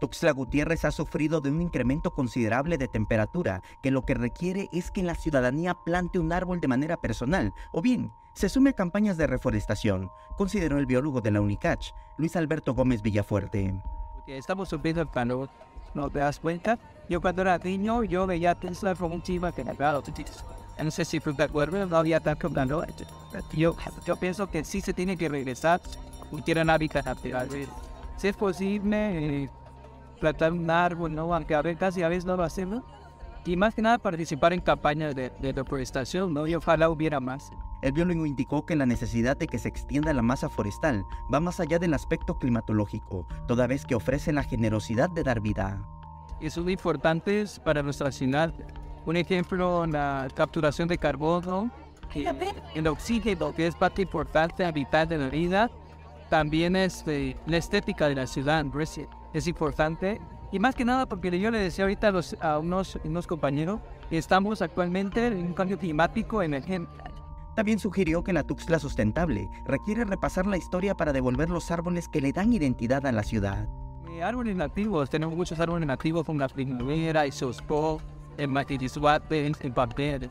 Tuxtla Gutiérrez ha sufrido de un incremento considerable de temperatura, que lo que requiere es que la ciudadanía plante un árbol de manera personal, o bien se sume a campañas de reforestación, consideró el biólogo de la UNICACH, Luis Alberto Gómez Villafuerte. Estamos sufriendo el calor, ¿no te das cuenta? Yo cuando era niño, yo veía Tesla como un chiva que no sé si fue de acuerdo, no había tanto calor. Yo, yo pienso que sí se tiene que regresar tienen hábitat natural. Si es posible, eh, plantar un árbol, ¿no? Aunque a veces casi a veces no lo hacemos. Y más que nada participar en campañas de, de reforestación, ¿no? Y ojalá hubiera más. El biólogo indicó que la necesidad de que se extienda la masa forestal va más allá del aspecto climatológico, toda vez que ofrece la generosidad de dar vida. Es muy importante para nuestra ciudad. Un ejemplo, la capturación de carbono, el oxígeno, que es parte importante habitar de la vida, también es este, la estética de la ciudad es importante. Y más que nada porque yo le decía ahorita a, los, a unos, unos compañeros que estamos actualmente en un cambio climático emergente. También sugirió que la Tuxtla sustentable requiere repasar la historia para devolver los árboles que le dan identidad a la ciudad. Eh, árboles nativos, tenemos muchos árboles nativos como la primavera, el sospo, el matidisuate, el papel.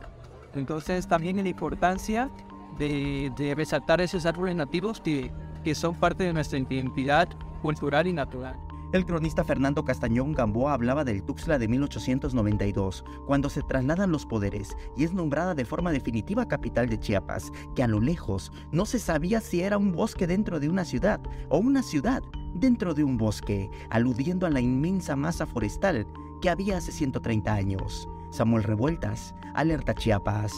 Entonces también la importancia de, de resaltar esos árboles nativos que, que son parte de nuestra identidad cultural y natural. El cronista Fernando Castañón Gamboa hablaba del Tuxtla de 1892, cuando se trasladan los poderes y es nombrada de forma definitiva capital de Chiapas, que a lo lejos no se sabía si era un bosque dentro de una ciudad o una ciudad dentro de un bosque, aludiendo a la inmensa masa forestal que había hace 130 años. Samuel Revueltas, Alerta Chiapas.